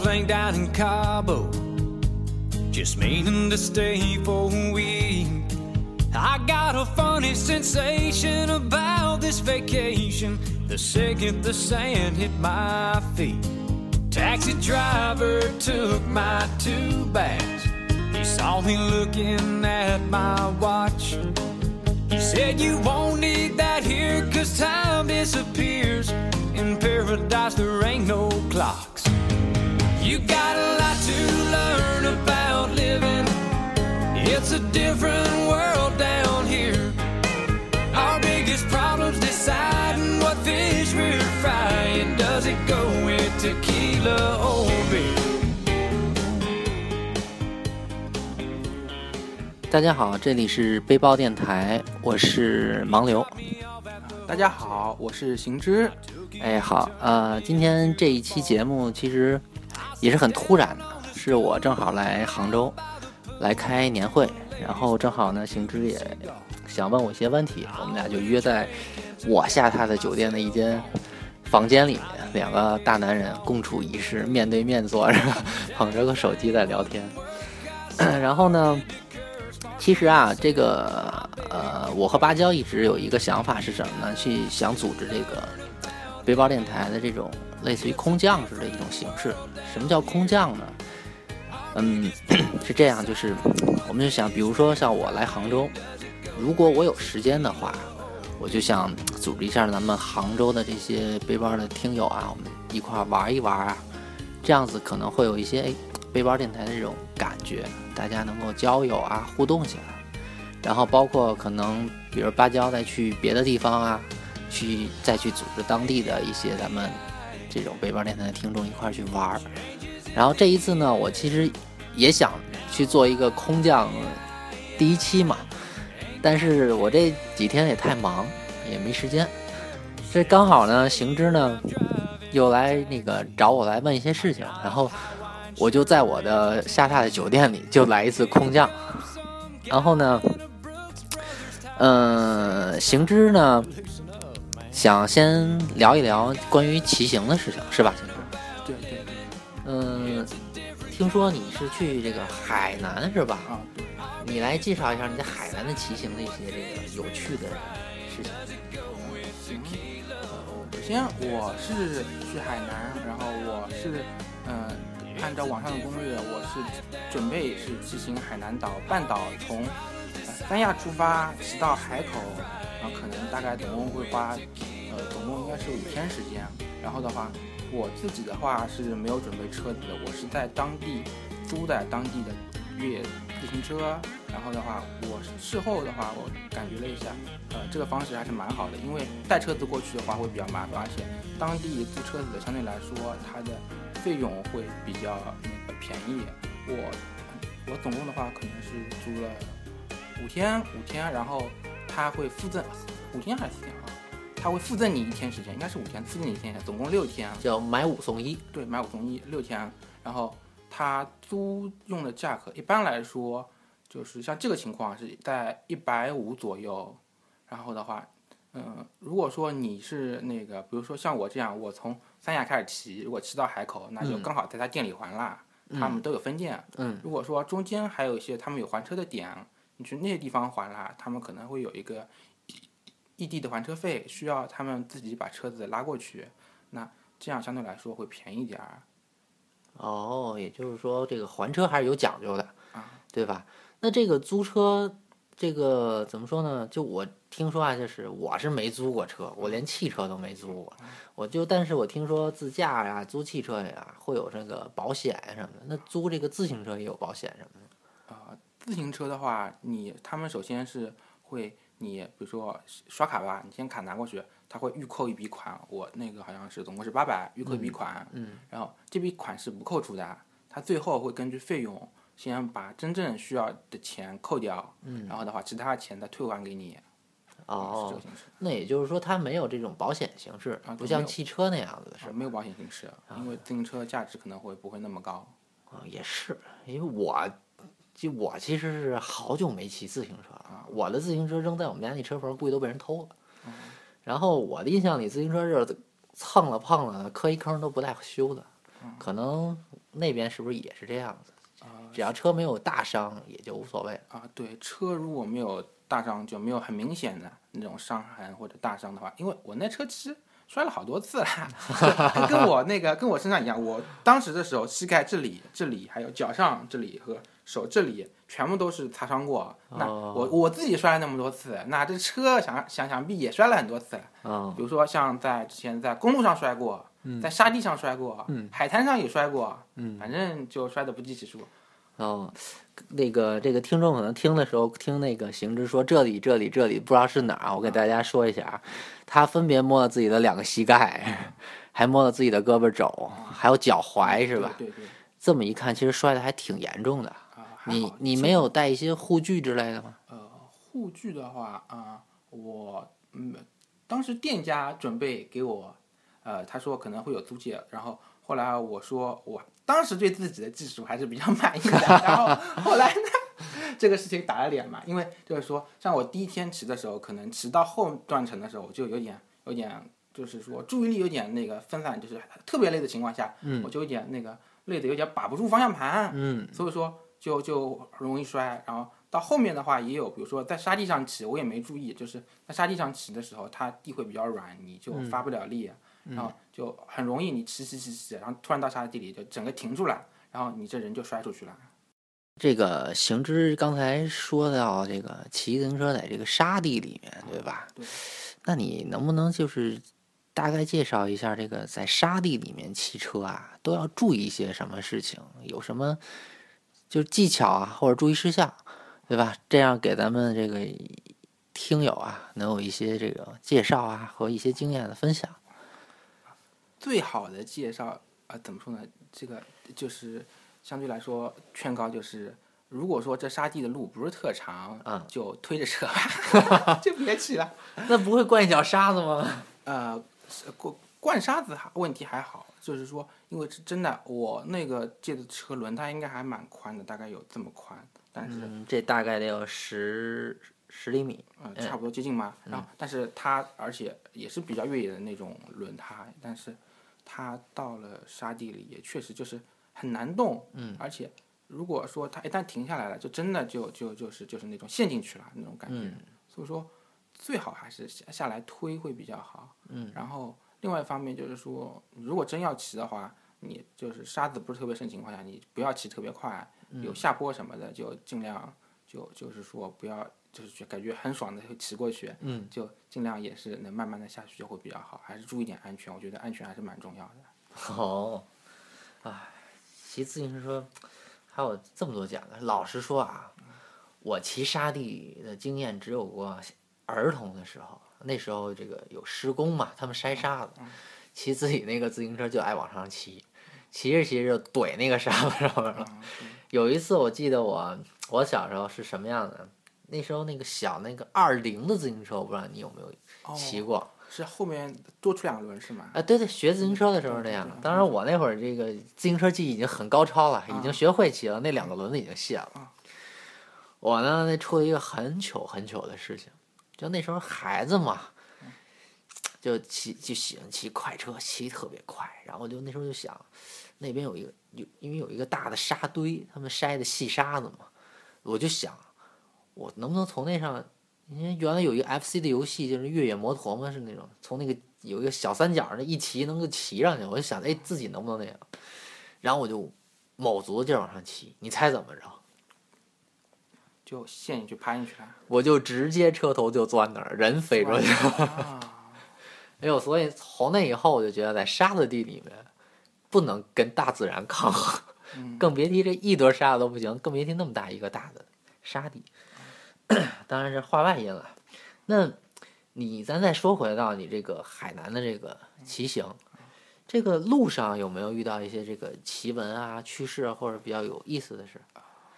Plane down in Cabo, just meaning to stay for a week. I got a funny sensation about this vacation the second the sand hit my feet. Taxi driver took my two bags. He saw me looking at my watch. He said, You won't need that here, cause time disappears. In paradise, there ain't no clocks. Learn about living. It's a different world down here. Our biggest problem's deciding what fish we're frying. Does it go with tequila or beer? 大家好，这里是背包电台，我是盲流。大家好，我是行之。哎，好，呃，今天这一期节目其实也是很突然的，是我正好来杭州来开年会，然后正好呢，行之也想问我一些问题，我们俩就约在我下榻的酒店的一间房间里面，两个大男人共处一室，面对面坐着，捧着个手机在聊天。然后呢，其实啊，这个呃，我和芭蕉一直有一个想法是什么呢？去想组织这个背包电台的这种类似于空降式的一种形式。什么叫空降呢？嗯，是这样，就是我们就想，比如说像我来杭州，如果我有时间的话，我就想组织一下咱们杭州的这些背包的听友啊，我们一块儿玩一玩啊，这样子可能会有一些哎背包电台的这种感觉，大家能够交友啊，互动起来。然后包括可能，比如芭蕉再去别的地方啊，去再去组织当地的一些咱们这种背包电台的听众一块儿去玩儿。然后这一次呢，我其实也想去做一个空降第一期嘛，但是我这几天也太忙，也没时间。这刚好呢，行之呢又来那个找我来问一些事情，然后我就在我的下榻的酒店里就来一次空降。然后呢，嗯、行之呢想先聊一聊关于骑行的事情，是吧，听说你是去这个海南是吧？啊对。你来介绍一下你在海南的骑行的一些这个有趣的事情。行。首先我是去海南，然后我是嗯、呃按照网上的攻略，我是准备是骑行海南岛半岛，从呃三亚出发骑到海口，然后可能大概总共会花呃总共应该是五天时间。然后的话，我自己的话是没有准备车子的，我是在当地租的当地的越野自行车。然后的话，我事后的话，我感觉了一下，呃，这个方式还是蛮好的，因为带车子过去的话会比较麻烦，而且当地租车子的相对来说它的费用会比较那个便宜。我我总共的话可能是租了五天，五天，然后他会附赠五天还是四天啊？他会附赠你一天时间，应该是五天，附赠你一天时间，总共六天。叫买五送一，对，买五送一，六天。然后他租用的价格一般来说就是像这个情况是在一百五左右。然后的话，嗯、如果说你是那个，比如说像我这样，我从三亚开始骑，如果骑到海口，那就嗯刚好在他店里还啦。他们都有分店。嗯如果说中间还有一些他们有还车的点，你去那些地方还啦，他们可能会有一个异地的还车费，需要他们自己把车子拉过去。那这样相对来说会便宜点儿。哦，也就是说这个还车还是有讲究的啊，对吧？那这个租车，这个怎么说呢？就我听说啊，就是我是没租过车，我连汽车都没租过。我就，但是我听说自驾呀、租汽车呀会有这个保险什么的。那租这个自行车也有保险什么的。啊、自行车的话，你他们首先是会你比如说刷卡吧，你先卡拿过去，他会预扣一笔款，我那个好像是总共是八百，预扣一笔款，嗯，然后这笔款是不扣除的，他最后会根据费用先把真正需要的钱扣掉，嗯，然后的话其他的钱再退还给你，是这哦个，形式。那也就是说它没有这种保险形式，不啊不像汽车那样子的是没有保险形式，因为自行车价值可能会不会那么高。啊，也是，因为我就我其实是好久没骑自行车了，我的自行车扔在我们家那车棚，估计都被人偷了。然后我的印象里，自行车就是蹭了碰了，磕一坑都不带修的，可能那边是不是也是这样子？只要车没有大伤，也就无所谓了。啊，对，车如果没有大伤，就没有很明显的那种伤痕或者大伤的话，因为我那车其实摔了好多次了，就跟我那个跟我身上一样，我当时的时候膝盖这里、这里还有脚上这里和手这里全部都是擦伤过。那哦我我自己摔了那么多次，那这车想想想必也摔了很多次。嗯比如说像在之前在公路上摔过，在沙地上摔过，海滩上也摔过，反正就摔得不计其数。哦，那个这个听众可能听的时候听那个行知说这里这里这里不知道是哪儿，我给大家说一下啊，他分别摸了自己的两个膝盖，还摸了自己的胳膊肘，还有脚踝是吧？对对对，这么一看，其实摔的还挺严重的。啊，你你没有带一些护具之类的吗？呃，护具的话啊、我嗯，当时店家准备给我，呃，他说可能会有租借，然后后来我说我当时对自己的技术还是比较 满意的，然后后来呢，这个事情打了脸嘛，因为就是说，像我第一天骑的时候，可能骑到后段程的时候，我就有点有点。就是说注意力有点那个分散，就是特别累的情况下，嗯我就有点那个累的有点把不住方向盘，嗯所以说就就容易摔。然后到后面的话也有，比如说在沙地上骑，我也没注意，就是在沙地上骑的时候，它地会比较软，你就发不了力，然后就很容易你骑骑骑骑，然后突然到沙地里就整个停住了，然后你这人就摔出去了。这个行之刚才说到这个骑自行车在这个沙地里面，对吧？对。那你能不能就是大概介绍一下这个在沙地里面骑车啊，都要注意一些什么事情？有什么就是技巧啊，或者注意事项，对吧？这样给咱们这个听友啊，能有一些这个介绍啊和一些经验的分享。最好的介绍啊、怎么说呢？这个就是相对来说劝告就是。如果说这沙地的路不是特长，嗯就推着车吧，就别骑了。那不会灌一脚沙子吗？呃，是灌灌沙子还问题还好，就是说，因为是真的，我那个借的车轮胎应该还蛮宽的，大概有这么宽，但是嗯，这大概得有十十厘米。呃差不多接近嘛。然后，但是它而且也是比较越野的那种轮胎，但是它到了沙地里也确实就是很难动，嗯，而且如果说它一旦停下来了，就真的就就就是就是那种陷进去了那种感觉，所以说最好还是下下来推会比较好，嗯，然后另外一方面就是说，如果真要骑的话，你就是沙子不是特别深情况下，你不要骑特别快，有下坡什么的就尽量就就是说不要就是觉感觉很爽的骑过去，嗯，就尽量也是能慢慢的下去就会比较好，还是注意点安全，我觉得安全还是蛮重要的。好，哎，骑自行车还有这么多讲的。老实说啊，我骑沙地的经验只有过儿童的时候，那时候这个有施工嘛，他们筛沙子，骑自己那个自行车就爱往上骑，骑着骑着就怼那个沙子上面了。有一次我记得我我小时候是什么样的？那时候那个小那个二零的自行车，我不知道你有没有骑过。是后面多出两个轮是吗？啊，对对，学自行车的时候那样。当然，我那会儿这个自行车技已经很高超了，已经学会骑了，那两个轮子已经卸了。我呢，那出了一个很糗很糗的事情，就那时候孩子嘛，就骑就喜欢骑快车，骑特别快。然后就那时候就想，那边有一个有因为有一个大的沙堆，他们筛的细沙子嘛，我就想，我能不能从那上因为原来有一个 FC 的游戏，就是越野摩托嘛，是那种从那个有一个小三角那一骑能够骑上去，我就想，哎，自己能不能那样？然后我就卯足了劲儿往上骑，你猜怎么着？就陷进去趴进去了。我就直接车头就钻那儿，人飞出去。了，哎呦，所以从那以后我就觉得在沙子地里面不能跟大自然抗衡，更别提这一堆沙子都不行，更别提那么大一个大的沙地。当然是话外音了。那，你咱再说回到你这个海南的这个骑行，这个路上有没有遇到一些这个奇闻啊、趣事啊，或者比较有意思的事？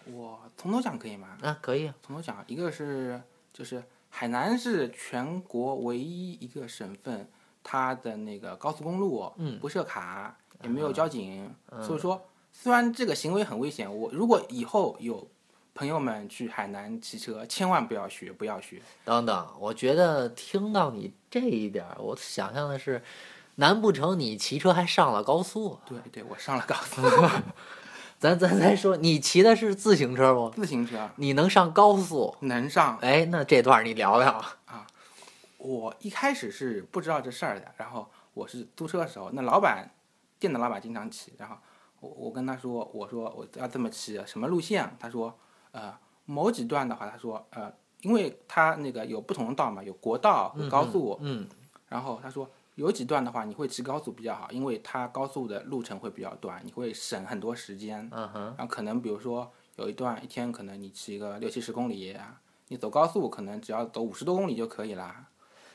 我从头讲可以吗？那可以。从头讲，一个是就是海南是全国唯一一个省份，它的那个高速公路嗯不设卡，也没有交警，嗯所以说虽然这个行为很危险，我如果以后有朋友们去海南骑车，千万不要学，不要学。等等，我觉得听到你这一点儿，我想象的是，难不成你骑车还上了高速？对对，我上了高速 咱咱再说，你骑的是自行车不？自行车你能上高速？能上。哎，那这段你聊聊啊。我一开始是不知道这事儿的，然后我是租车的时候，那老板店的老板经常骑，然后我我跟他说，我说我要这么骑，什么路线？他说，呃，某几段的话，他说，呃，因为他那个有不同的道嘛，有国道和高速，嗯然后他说有几段的话，你会骑高速比较好，因为它高速的路程会比较短，你会省很多时间。嗯哼，然后可能比如说有一段一天可能你骑个六七十公里，你走高速可能只要走五十多公里就可以啦。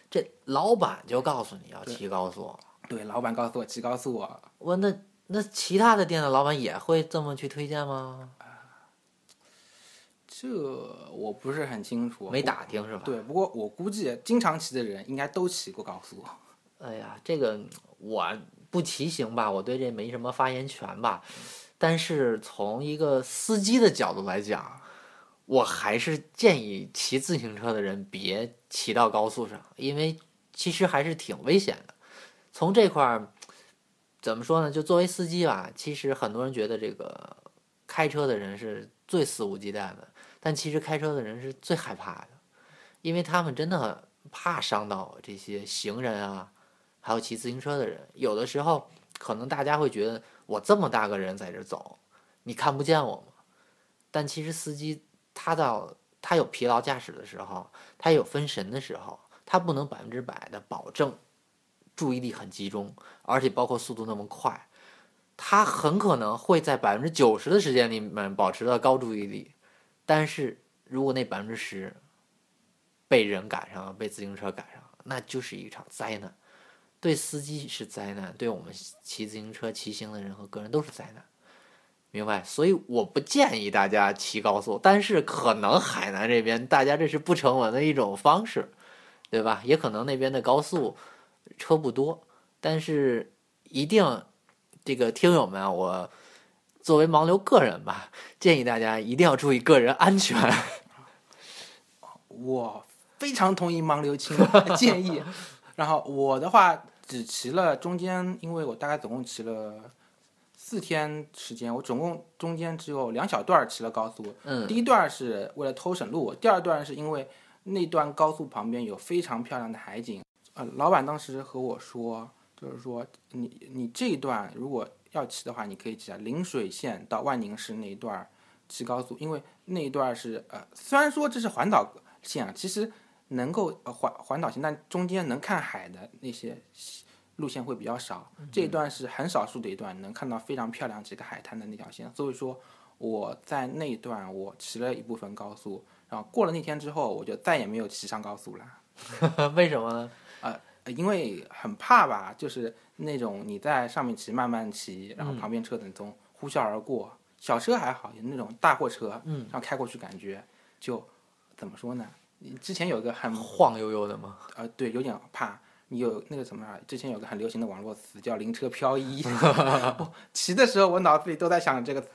这老板就告诉你要骑高速，对，老板告诉我骑高速啊，我那那其他的店的老板也会这么去推荐吗？这我不是很清楚，没打听是吧？对，不过我估计经常骑的人应该都骑过高速。哎呀，这个我不骑行吧，我对这没什么发言权吧。但是从一个司机的角度来讲，我还是建议骑自行车的人别骑到高速上，因为其实还是挺危险的。从这块儿怎么说呢？就作为司机吧，其实很多人觉得这个开车的人是最肆无忌惮的，但其实开车的人是最害怕的，因为他们真的怕伤到这些行人啊。还有骑自行车的人，有的时候可能大家会觉得我这么大个人在这走，你看不见我吗？但其实司机他到他有疲劳驾驶的时候，他有分神的时候，他不能百分之百的保证注意力很集中，而且包括速度那么快，他很可能会在百分之九十的时间里面保持了高注意力，但是如果那百分之十被人赶上了，被自行车赶上了，那就是一场灾难。对司机是灾难，对我们骑自行车骑行的人和个人都是灾难，明白？所以我不建议大家骑高速，但是可能海南这边大家这是不成文的一种方式，对吧？也可能那边的高速车不多，但是一定这个听友们，我作为盲流个人吧，建议大家一定要注意个人安全。我非常同意盲流青的建议。然后我的话只骑了中间，因为我大概总共骑了四天时间，我总共中间只有两小段儿骑了高速。嗯第一段是为了偷省路，第二段是因为那段高速旁边有非常漂亮的海景。呃，老板当时和我说，就是说你你这一段如果要骑的话，你可以骑啊陵水县到万宁市那一段儿骑高速，因为那一段儿是呃虽然说这是环岛线啊，其实能够呃环环岛线，但中间能看海的那些路线会比较少。这一段是很少数的一段能看到非常漂亮几个海滩的那条线，所以说我在那一段我骑了一部分高速，然后过了那天之后，我就再也没有骑上高速了。为什么呢？呃因为很怕吧，就是那种你在上面骑，慢慢骑，然后旁边车子从呼啸而过，小车还好，有那种大货车，嗯，然后开过去感觉就怎么说呢？你之前有一个很晃悠悠的吗？呃，对，有点怕。你有那个什么啊？之前有个很流行的网络词叫“灵车漂移 ”我骑的时候，我脑子里都在想这个词。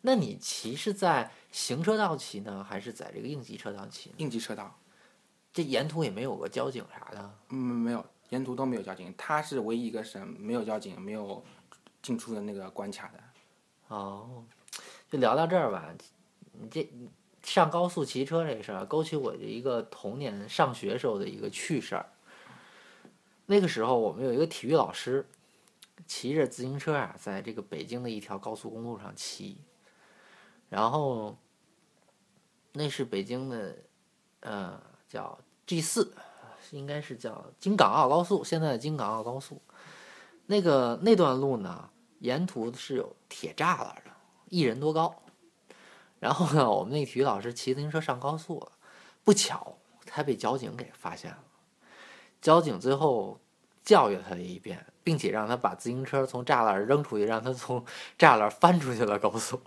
那你骑是在行车道骑呢，还是在这个应急车道骑呢？应急车道，这沿途也没有个交警啥的。嗯，没有，沿途都没有交警，它是唯一一个省没有交警、没有进出的那个关卡的。哦，就聊到这儿吧。你这上高速骑车这事儿，勾起我的一个童年上学时候的一个趣事儿。那个时候我们有一个体育老师，骑着自行车啊，在这个北京的一条高速公路上骑，然后那是北京的，呃，叫 G 四，应该是叫京港澳高速，现在的京港澳高速。那个那段路呢，沿途是有铁栅栏的，一人多高。然后呢，我们那体育老师骑自行车上高速，不巧他被交警给发现了，交警最后教育他一遍，并且让他把自行车从栅栏扔出去，让他从栅栏翻出去了高速。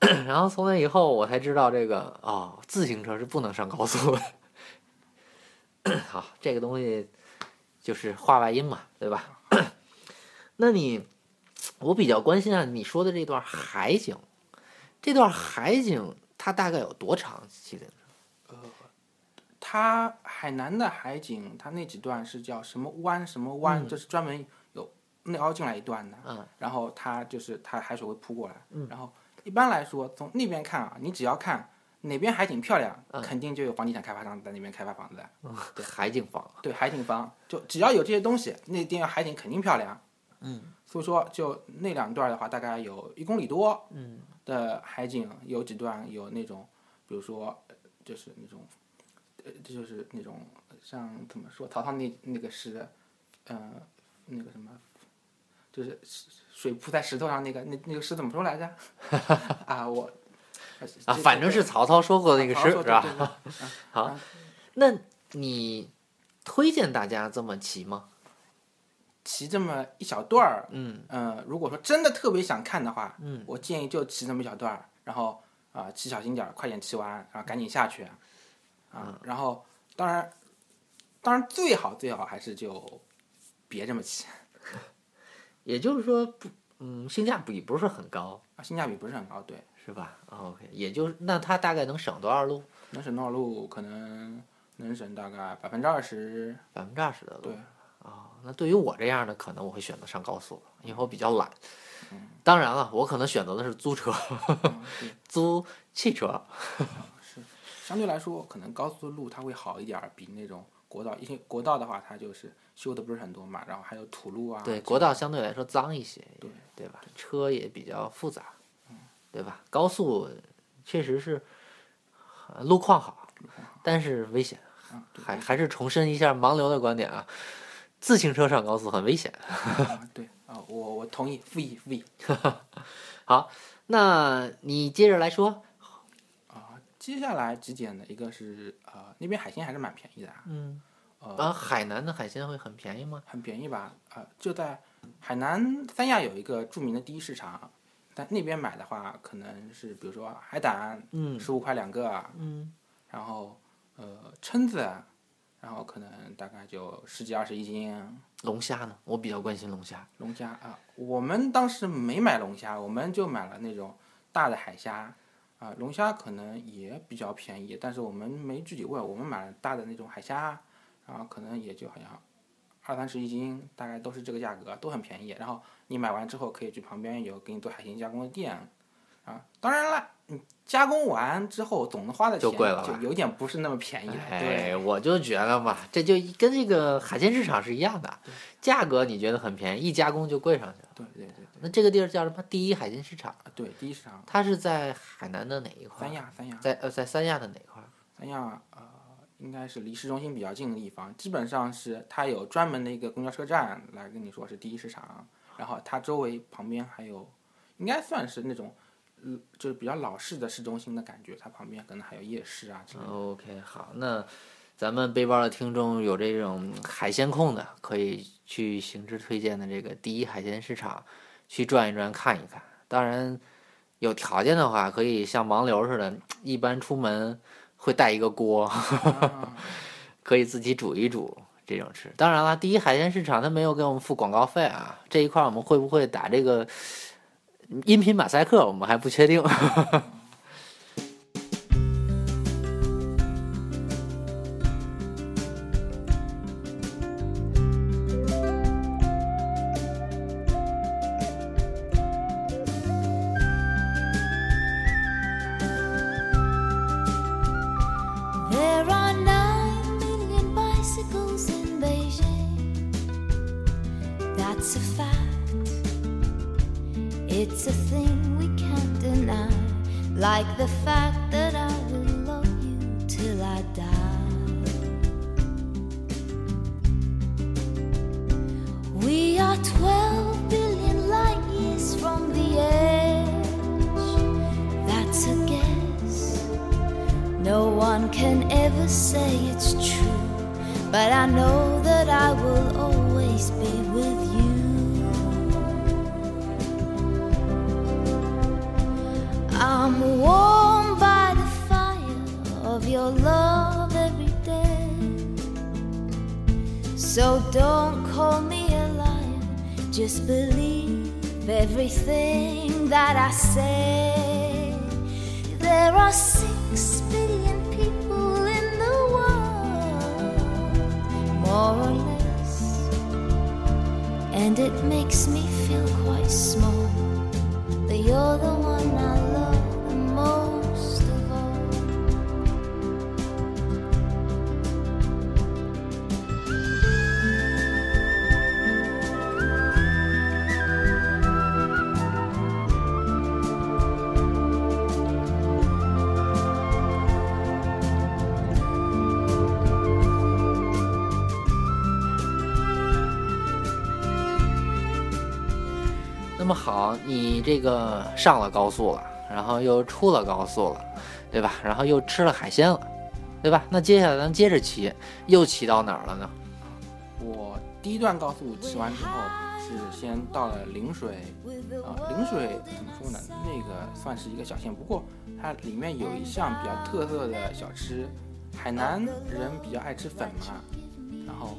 然后从那以后，我才知道这个哦，自行车是不能上高速的。好，这个东西就是话外音嘛，对吧？那你，我比较关心啊，你说的这段海景，这段海景它大概有多长？记得它海南的海景，它那几段是叫什么湾什么湾，嗯就是专门有内凹进来一段的。嗯然后它就是它海水会扑过来。然后一般来说，从那边看啊，你只要看哪边海景漂亮，嗯肯定就有房地产开发商在那边开发房子的。对海景房，对，海景房就只要有这些东西，那地方海景肯定漂亮。嗯，所以说就那两段的话，大概有一公里多。嗯的海景有几段有那种，比如说呃就是那种，呃，这就是那种像怎么说，曹操那那个诗，呃，那个什么，就是水铺在石头上那个那那个诗怎么说来着？啊，我啊，反正是曹操说过那个诗，是吧？好，那你推荐大家这么骑吗？骑这么一小段儿，嗯呃，如果说真的特别想看的话，嗯，我建议就骑这么一小段儿，然后啊、骑小心点儿，快点骑完，然后赶紧下去，啊，嗯然后当然，当然最好最好还是就别这么骑也就是说不，嗯，性价比不是很高，啊，性价比不是很高，对，是吧哦？OK，也就是那它大概能省多少路？能省多少路？可能能省大概百分之二十，百分之二十的路。对，啊、那对于我这样的，可能我会选择上高速，因为我比较懒。嗯当然了，我可能选择的是租车，租汽车。是相对来说，可能高速路它会好一点儿，比那种国道，因为国道的话，它就是修的不是很多嘛，然后还有土路啊，对，国道相对来说脏一些，对对吧？车也比较复杂，对吧？高速确实是呃路况好，但是危险。啊，还还是重申一下盲流的观点啊，自行车上高速很危险。啊，对啊，我我同意，复议复议 好，那你接着来说，啊。接下来几点呢？一个是呃那边海鲜还是蛮便宜的啊，嗯，呃啊，海南的海鲜会很便宜吗？很便宜吧？啊，就在海南三亚有一个著名的第一市场，但那边买的话，可能是比如说海胆，嗯十五块两个啊，嗯，然后呃蛏子，然后可能大概就十几二十一斤。龙虾呢？我比较关心龙虾。龙虾啊，我们当时没买龙虾，我们就买了那种大的海虾，啊，龙虾可能也比较便宜，但是我们没具体问，我们买了大的那种海虾，然后可能也就好像二三十一斤，大概都是这个价格，都很便宜。然后你买完之后可以去旁边有给你做海鲜加工的店，啊，当然了，你加工完之后总的花的钱就贵了吧就有点不是那么便宜了，哎，对。我就觉得嘛，这就跟这个海鲜市场是一样的，价格你觉得很便宜，一加工就贵上去了。对对对那这个地儿叫什么？第一海鲜市场，啊，对，第一市场它是在海南的哪一块？三。亚，三亚，在呃，在三亚的哪块？三亚呃，应该是离市中心比较近的地方，基本上是它有专门的一个公交车站来跟你说是第一市场，然后它周围旁边还有，应该算是那种，嗯，就是比较老式的市中心的感觉，它旁边可能还有夜市啊之类的。OK，好，那咱们背包的听众有这种海鲜控的，可以去行知推荐的这个第一海鲜市场去转一转看一看。当然，有条件的话，可以像盲流似的，一般出门会带一个锅，啊 可以自己煮一煮这种吃。当然了，第一海鲜市场它没有给我们付广告费啊，这一块我们会不会打这个音频马赛克，我们还不确定。makes me feel quite small. But you're the one I love 你这个上了高速了，然后又出了高速了，对吧？然后又吃了海鲜了，对吧？那接下来咱接着骑，又骑到哪儿了呢？我第一段高速骑完之后，是先到了陵水，啊、陵水怎么说呢？那个算是一个小县，不过它里面有一项比较特色的小吃，海南人比较爱吃粉嘛，然后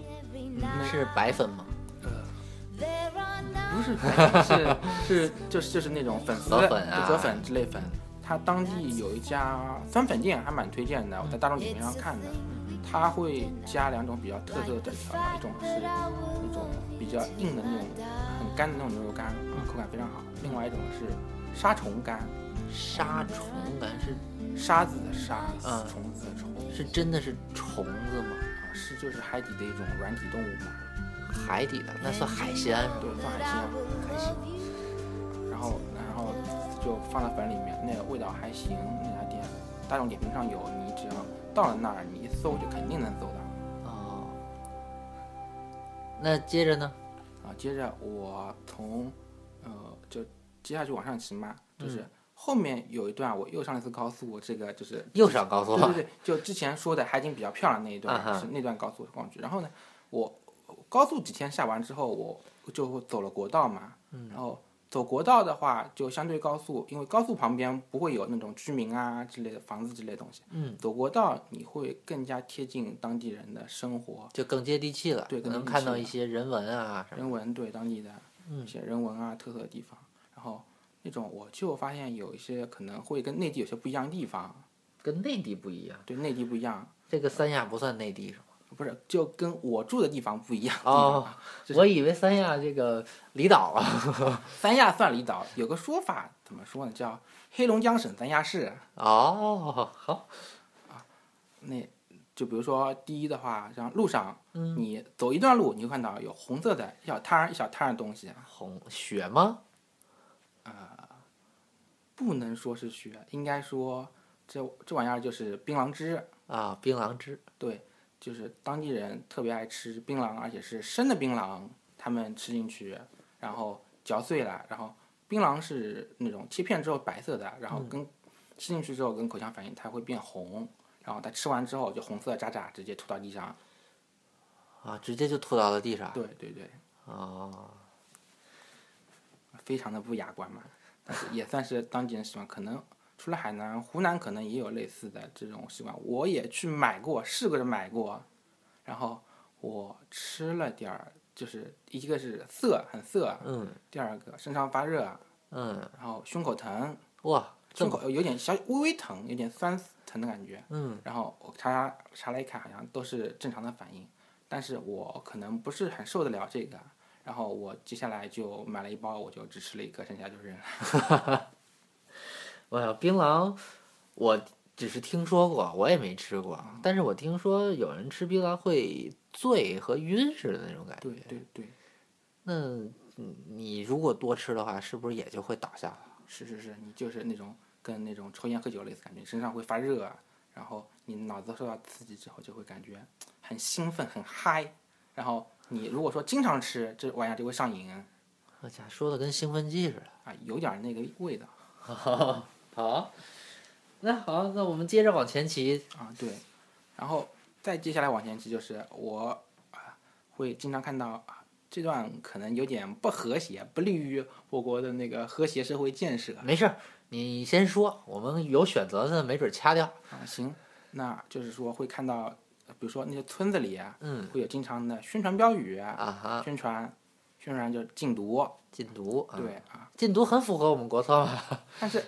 是白粉吗？不是 粉，是是就是就是那种粉丝河粉啊河粉之类粉。它当地有一家酸粉店，还蛮推荐的，我在大众点评上看的。它会加两种比较特色的调料，一种是那种比较硬的那种很干的那种牛肉干，啊口感非常好；另外一种是沙虫干，沙虫干是沙子的沙，嗯虫子的虫，是真的是虫子吗？啊是就是海底的一种软体动物嘛，海底的那算海鲜是吧？对，算海鲜，海鲜。然后然后就放在粉里面，那个味道还行。那家店大众点评上有，你只要到了那儿，你一搜就肯定能搜到。哦，那接着呢？啊，接着我从呃就接下去往上骑嘛，就是后面有一段我又上了一次高速，这个就是又上高速了。对对对，就之前说的海景比较漂亮那一段、是那段高速上去。然后呢，我高速几天下完之后，我就走了国道嘛。嗯然后走国道的话，就相对高速，因为高速旁边不会有那种居民啊之类的房子之类的东西。嗯，走国道你会更加贴近当地人的生活，就更接地气了，对更能看到一些人文啊。人文对当地的嗯一些人文啊特色的地方。然后那种我就发现有一些可能会跟内地有些不一样的地方，跟内地不一样，对内地不一样。这个三亚不算内地？不是，就跟我住的地方不一样。我以为三亚这个离岛啊。三亚算离岛，有个说法怎么说呢？叫黑龙江省三亚市。哦，好，啊那就比如说第一的话，像路上，嗯你走一段路，你会看到有红色的一小摊儿一小摊儿的东西，红雪吗？啊不能说是雪，应该说这这玩意儿就是槟榔汁。啊，槟榔汁。对，就是当地人特别爱吃槟榔，而且是生的槟榔，他们吃进去，然后嚼碎了，然后槟榔是那种切片之后白色的，然后跟、吃进去之后跟口腔反应它会变红，然后它吃完之后就红色的渣渣直接吐到地上。啊，直接就吐到了地上。对对对，哦，非常的不雅观嘛，但是也算是当地人喜欢。可能除了海南，湖南可能也有类似的这种习惯。我也去买过，试过着买过，然后我吃了点儿，就是一个是涩，很涩，嗯第二个身上发热，嗯，然后胸口疼，哇，胸口有点小微微疼，有点酸疼的感觉。嗯然后我查查了一看，好像都是正常的反应，但是我可能不是很受得了这个。然后我接下来就买了一包，我就只吃了一个，剩下就扔了。我呀槟榔，我只是听说过，我也没吃过。但是我听说有人吃槟榔会醉和晕似的那种感觉。对对对，那嗯你如果多吃的话，是不是也就会倒下了？是是是，你就是那种跟那种抽烟喝酒类似感觉，身上会发热，然后你脑子受到刺激之后就会感觉很兴奋、很嗨。然后你如果说经常吃这玩意儿就会上瘾我家说的跟兴奋剂似的。啊，有点那个味道。好，那好，那我们接着往前骑。啊，对，然后再接下来往前骑，就是我啊会经常看到啊这段可能有点不和谐，不利于我国的那个和谐社会建设没事儿，你先说，我们有选择的，没准掐掉。啊。行，那就是说会看到，呃比如说那些村子里啊，嗯会有经常的宣传标语啊，宣传宣传就是禁毒，禁毒。啊对啊，禁毒很符合我们国策嘛。但是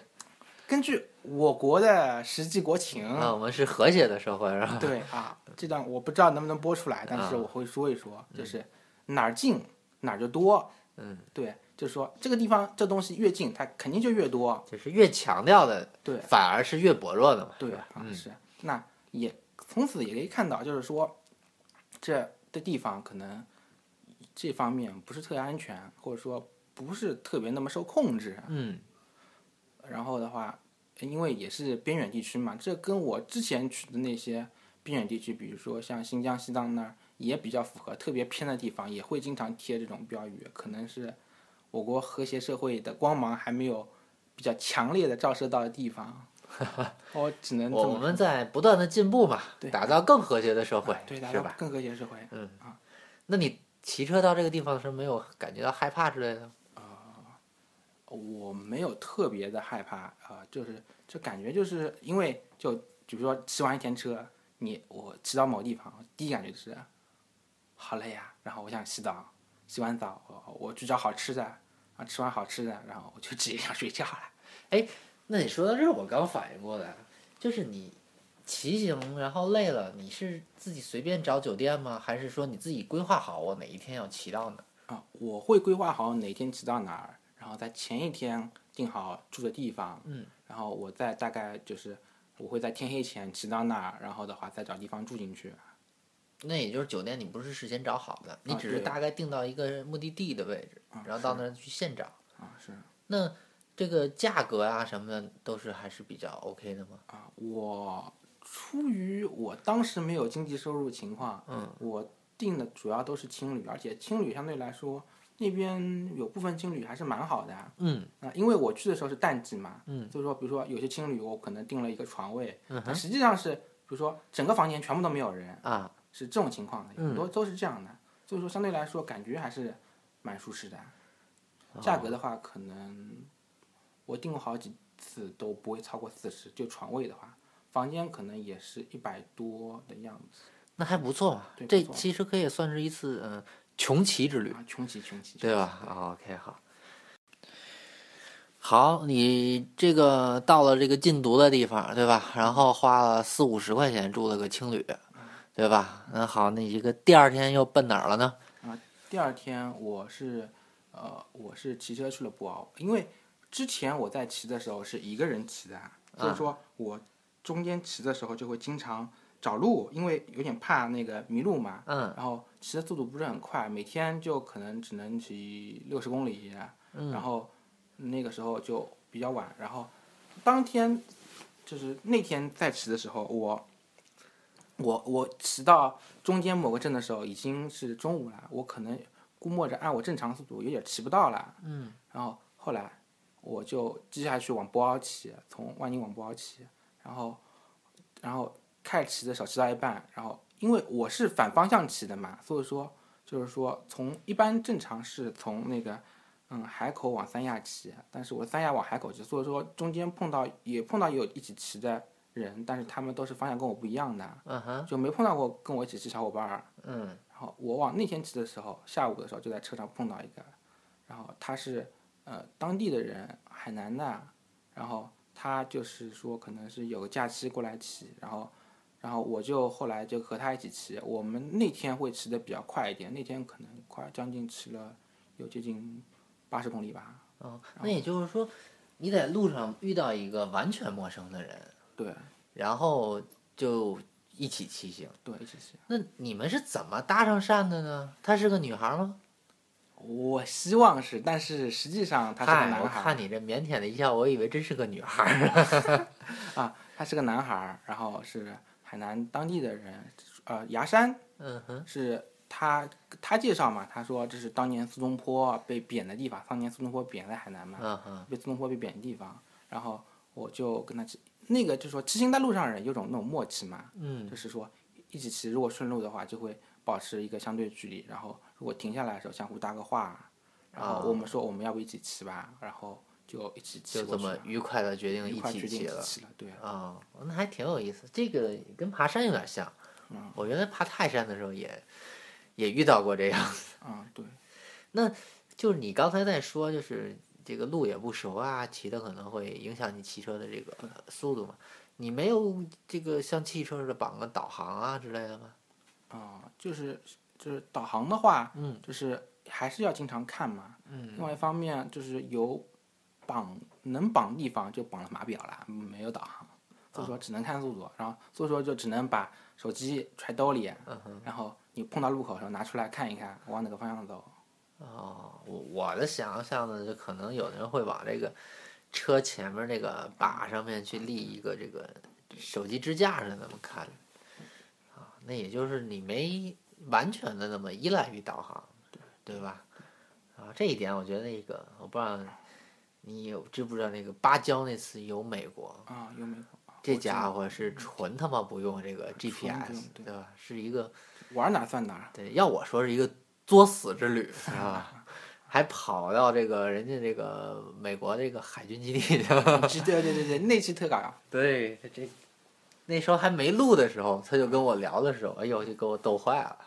根据我国的实际国情，啊，我们是和谐的社会，是吧？对啊，这段我不知道能不能播出来，但是啊我会说一说，就是哪儿近哪儿就多。嗯，对，就是说这个地方这东西越近，它肯定就越多。就是越强调的，对反而是越薄弱的嘛。对啊是。那也从此也可以看到，就是说这的地方可能这方面不是特别安全，或者说不是特别那么受控制。嗯然后的话，因为也是边远地区嘛，这跟我之前去的那些边远地区，比如说像新疆、西藏那儿也比较符合，特别偏的地方也会经常贴这种标语，可能是我国和谐社会的光芒还没有比较强烈的照射到的地方。我只能我们在不断的进步嘛，打造更和谐的社会，对，达是吧？更和谐社会。嗯啊那你骑车到这个地方的时候，没有感觉到害怕之类的？我没有特别的害怕啊、就是就感觉就是因为就比如说骑完一天车，你我骑到某地方，第一感觉就是好累呀，然后我想洗澡，洗完澡我我去找好吃的啊，吃完好吃的，然后我就直接想睡觉了。哎那你说到这儿，我刚反应过来，就是你骑行然后累了，你是自己随便找酒店吗？还是说你自己规划好我哪一天要骑到哪？啊，我会规划好哪天骑到哪儿，然后在前一天定好住的地方，嗯，然后我再大概就是我会在天黑前骑到那儿，然后的话再找地方住进去。那也就是酒店你不是事先找好的，你只是大概定到一个目的地的位置，啊然后到那儿去现找。啊，是那这个价格啊什么的都是还是比较 OK 的吗？啊，我出于我当时没有经济收入情况，嗯，我订的主要都是青旅，而且青旅相对来说那边有部分青旅还是蛮好的啊。嗯啊，因为我去的时候是淡季嘛，嗯，所以说比如说有些青旅我可能订了一个床位，嗯但实际上是比如说整个房间全部都没有人，啊，是这种情况的，嗯很多都是这样的，所以说相对来说感觉还是蛮舒适的。价格的话，可能我订过好几次都不会超过四十，就床位的话，房间可能也是一百多的样子那还不错嘛。对不错这其实可以算是一次嗯穷奇之旅。啊，穷奇穷奇，对吧、o k 好。好，你这个到了这个禁毒的地方，对吧？然后花了四五十块钱住了个青旅，对吧？那好，那一个第二天又奔哪儿了呢？啊第二天我是，呃，我是骑车去了博鳌，因为之前我在骑的时候是一个人骑的，所以说我中间骑的时候就会经常找路，因为有点怕那个迷路嘛。嗯然后骑的速度不是很快，每天就可能只能骑六十公里，嗯然后那个时候就比较晚，然后当天就是那天在骑的时候，我我我骑到中间某个镇的时候已经是中午了，我可能估摸着按我正常速度有点骑不到了，嗯，然后后来我就接下去往博鳌骑，从万宁往博鳌骑，然后然后开始骑的时候骑到一半，然后因为我是反方向骑的嘛，所以说就是说从一般正常是从那个嗯海口往三亚骑，但是我三亚往海口骑，所以说中间碰到也碰到有一起骑的人，但是他们都是方向跟我不一样的，嗯哼，就没碰到过跟我一起骑小伙伴儿。嗯然后我往那天骑的时候，下午的时候就在车上碰到一个，然后他是呃当地的人，海南的，然后他就是说可能是有个假期过来骑，然后然后我就后来就和他一起骑，我们那天会骑的比较快一点，那天可能快将近骑了有接近八十公里吧，哦，那也就是说，你在路上遇到一个完全陌生的人，对然后就一起骑行。对一起骑。那你们是怎么搭上讪的呢？她是个女孩吗？我希望是，但是实际上她是个男孩儿看你这腼腆的一笑，我以为真是个女孩儿。啊，他是个男孩儿，然后是海南当地的人，呃，崖山嗯哼，是他他介绍嘛，他说这是当年苏东坡被贬的地方，当年苏东坡贬在海南嘛，嗯哼，被苏东坡被贬的地方，然后我就跟他那个就是说骑行在路上的人有种那种默契嘛，嗯就是说一起骑，如果顺路的话就会保持一个相对距离，然后如果停下来的时候相互搭个话，然后我们说我们要不一起骑吧，然后就一起就这么愉快的决定一起骑了。对，啊、那还挺有意思。这个跟爬山有点像。嗯我原来爬泰山的时候也也遇到过这样。嗯对，那就是你刚才在说，就是这个路也不熟啊，骑的可能会影响你骑车的这个速度嘛。你没有这个像汽车似的绑个导航啊之类的吗？啊、就是就是导航的话，嗯，就是还是要经常看嘛。嗯另外一方面就是有绑能绑地方就绑了码表了，没有导航，所以说只能看速度，然后所以说就只能把手机揣兜里。然后你碰到路口的时候拿出来看一看，往哪个方向走。哦，我我的想象呢，就可能有的人会往这个车前面那个把上面去立一个这个手机支架似的，那么看啊，那也就是你没完全的那么依赖于导航，对吧？啊，这一点我觉得那个我不知道你有知不知道那个芭蕉那次游美国，啊，有美国？这家伙是纯他妈不用这个 GPS，对对吧？是一个玩哪儿算哪儿。对，要我说是一个作死之旅，是吧？还跑到这个人家这个美国这个海军基地 去了。对对对对，那次特搞笑。对，这这那时候还没录的时候，他就跟我聊的时候，哎呦，就给我逗坏了。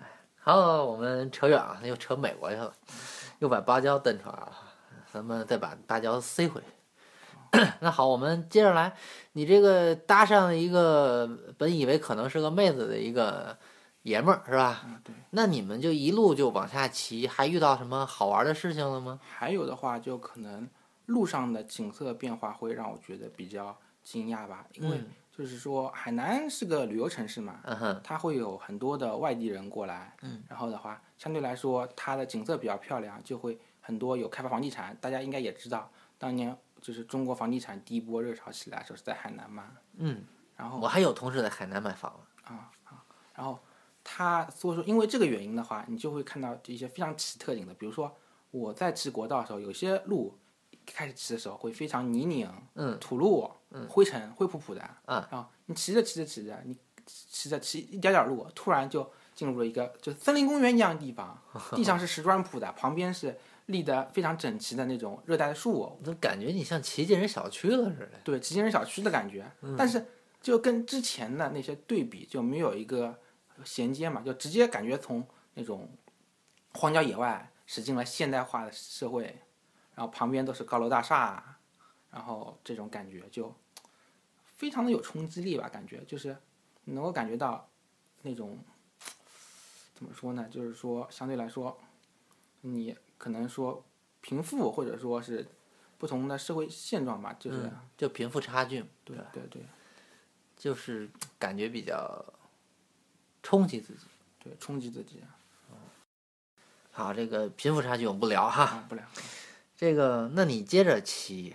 哎好，我们扯远了，又扯美国去了，又把芭蕉蹬出来了，咱们再把芭蕉塞回去。那好，我们接着来，你这个搭上了一个本以为可能是个妹子的一个爷们儿，是吧？嗯，对。那你们就一路就往下骑，还遇到什么好玩的事情了吗？还有的话，就可能路上的景色变化会让我觉得比较惊讶吧，因为嗯就是说海南是个旅游城市嘛，嗯哼，它会有很多的外地人过来，嗯，然后的话，相对来说它的景色比较漂亮，就会很多有开发房地产，大家应该也知道，当年就是中国房地产第一波热潮起来的时候是在海南嘛，嗯，然后我还有同事在海南买房啊啊。然后他所以说因为这个原因的话，你就会看到一些非常奇特点的，比如说我在骑国道的时候，有些路开始骑的时候会非常泥泞、嗯土路、嗯灰尘、灰扑扑的，啊然后你骑着骑着骑着，你骑着骑一点点路，突然就进入了一个就森林公园一样的地方，地上是石砖铺的，旁边是立的非常整齐的那种热带的树，我怎么感觉你像骑进人小区了似的？对，骑进人小区的感觉，但是就跟之前的那些对比就没有一个衔接嘛，就直接感觉从那种荒郊野外驶进了现代化的社会，然后旁边都是高楼大厦，然后这种感觉就非常的有冲击力吧，感觉就是能够感觉到那种怎么说呢，就是说相对来说，你可能说贫富或者说是不同的社会现状吧，就是。嗯，就贫富差距，对对对就是感觉比较冲击自己。对，冲击自己好，这个贫富差距我们不聊哈。啊，不聊。这个，那你接着骑，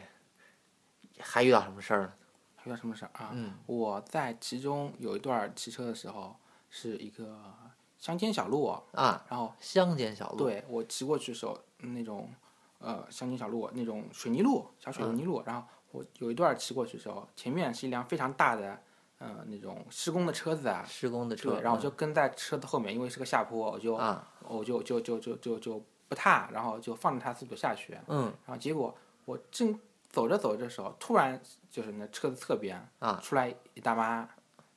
还遇到什么事儿了？还有什么事儿啊？嗯我在其中有一段骑车的时候，是一个乡间小路，啊，然后乡间小路。，对我骑过去的时候，那种呃乡间小路那种水泥路，小水泥路，然后我有一段儿骑过去的时候，前面是一辆非常大的呃那种施工的车子啊，施工的车。对，然后我就跟在车子后面，因为是个下坡，我就、啊，我就就就就就就不踏，然后就放着它速度下去，嗯。然后结果我正走着走着的时候，突然就是那车子侧边啊。出来一大妈，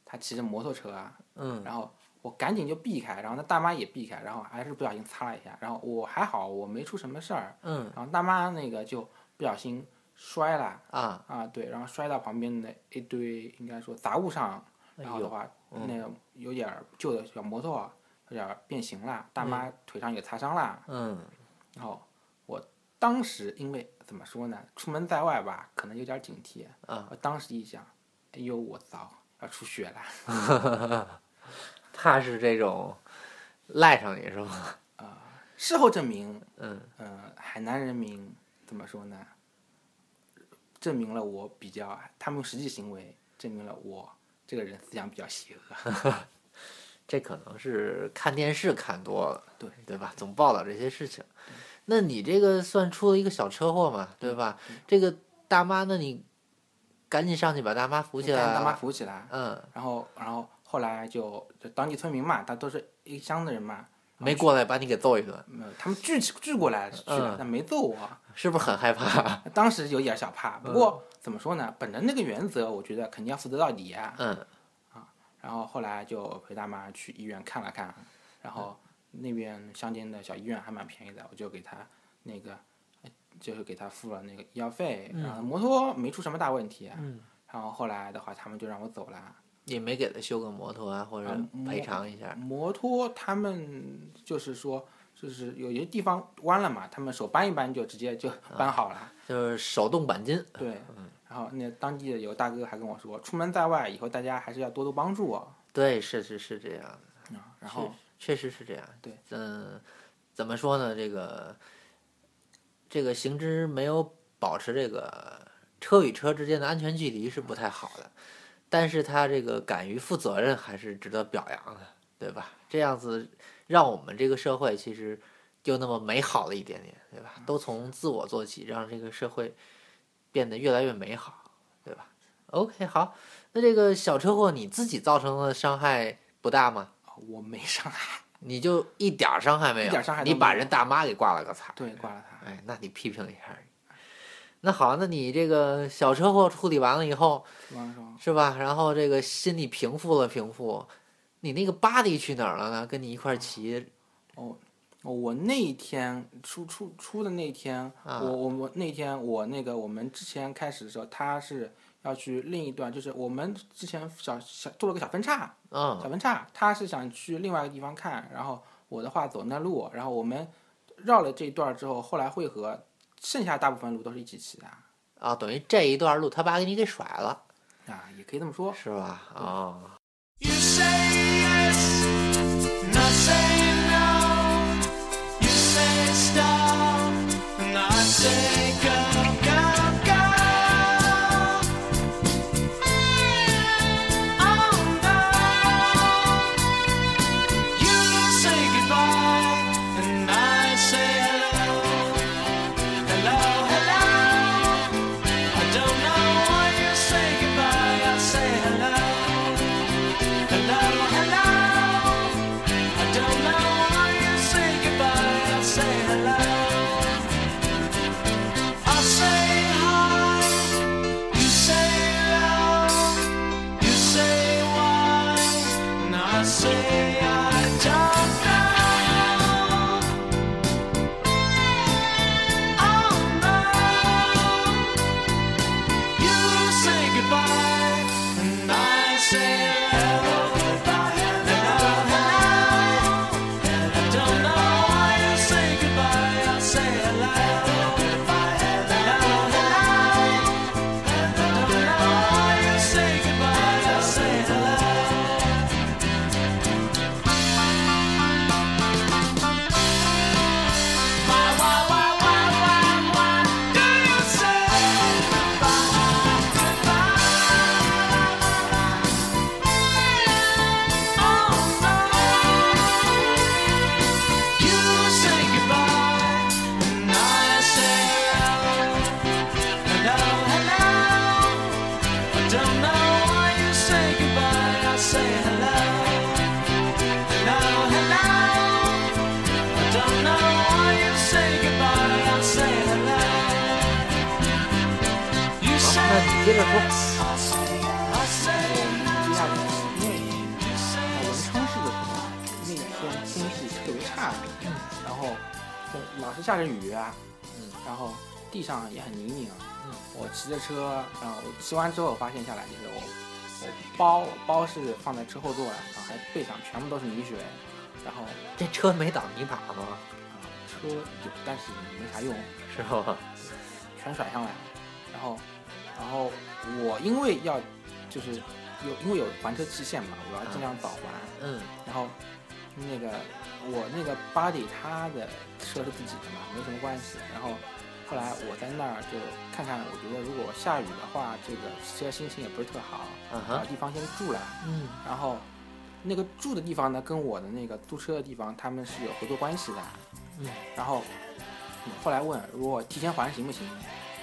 她骑着摩托车啊，嗯。然后我赶紧就避开，然后那大妈也避开，然后还是不小心擦了一下，然后我还好，我没出什么事儿，嗯然后大妈那个就不小心摔了啊，啊，对，然后摔到旁边的一堆应该说杂物上，然后的话，那个有点旧的小摩托有点变形了，大妈腿上也擦伤了，嗯然后我当时因为怎么说呢，出门在外吧，可能有点警惕。啊，我当时一想，哎呦我操，要出血了。他是这种赖上你是吗？事后证明，嗯呃，海南人民怎么说呢？证明了我比较，他们用实际行为证明了我这个人思想比较邪恶。这可能是看电视看多了，对对吧？总报道这些事情。那你这个算出了一个小车祸嘛，对吧？这个大妈，那你赶紧上去把大妈扶起来大妈。扶起来，嗯，然后然后后来就就当地村民嘛，他都是一乡的人嘛，没过来把你给揍一顿，没有，他们聚起聚过来去了嗯，但没揍我。是不是很害怕？当时有点小怕，不过怎么说呢？本着那个原则，我觉得肯定要负责到底啊。嗯，然后后来就陪大妈去医院看了看，然后那边乡间的小医院还蛮便宜的，我就给他那个，呃就是给他付了那个医药费，然后摩托没出什么大问题。嗯然后后来的话，他们就让我走了。也没给他修个摩托啊，或者啊赔偿一下。摩托他们就是说，就是有些地方弯了嘛，他们手扳一扳就直接就扳好了。就是手动钣金。对，然后那当地的有大哥还跟我说，出门在外以后大家还是要多多帮助我。对，是是是这样的，啊，然后确实是这样。对，嗯，怎么说呢？这个这个行之没有保持这个车与车之间的安全距离是不太好的，但是他这个敢于负责任还是值得表扬的，对吧？这样子让我们这个社会其实就那么美好了一点点，对吧？都从自我做起，让这个社会变得越来越美好，对吧？OK，好，那这个小车祸你自己造成的伤害不大吗？我没伤害，你就一点儿伤害没有，一点儿伤害都你把人大妈给挂了个彩。对，挂了彩。哎，那你批评一下。那好，那你这个小车祸处理完了以后，是吧？然后这个心里平复了平复，你那个 body 去哪儿了呢？跟你一块儿骑，哦，我那一天出出出的那天，啊我我我那天我那个我们之前开始的时候，他是要去另一段，就是我们之前小小做了个小分岔，小嗯，分叉，他是想去另外一个地方看，然后我的话走那路，然后我们绕了这一段之后，后来汇合，剩下大部分路都是一起骑的，啊，等于这一段路他把你给甩了，啊，也可以这么说。是吧？啊、You say yes, and I say no. You say stop, and I say 着车，然后我骑完之后发现下来就是我我包包是放在车后座了，然后还背上全部都是泥水，然后这车没挡泥板吗？啊车有但是没啥用，是吧？全甩上来了。然后，然后我因为要就是有因为有还车期限嘛，我要尽量早还。嗯然后那个我那个 body 他的车是自己的嘛，没什么关系。然后后来我在那儿就看看，我觉得如果下雨的话，这个其实心情也不是特好，嗯找哼地方先住了。嗯然后那个住的地方呢，跟我的那个租车的地方他们是有合作关系的。嗯然后嗯后来问如果提前还行不行，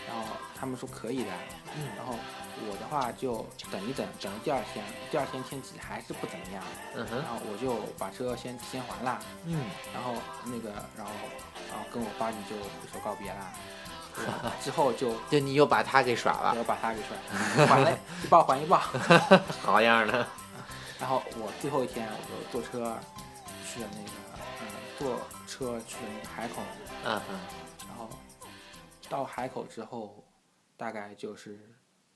然后他们说可以的。嗯然后我的话就等一等，等第二天，第二天天气还是不怎么样，嗯哼，然后我就把车先提前还了，嗯，然后那个，然后然后跟我爸就就说告别了，之后就就你又把他给耍了，我把他给耍了，还了一报还一报，好样的，然后我最后一天我就坐车去了那个，嗯，坐车去了那个海口，嗯哼，然后到海口之后，大概就是，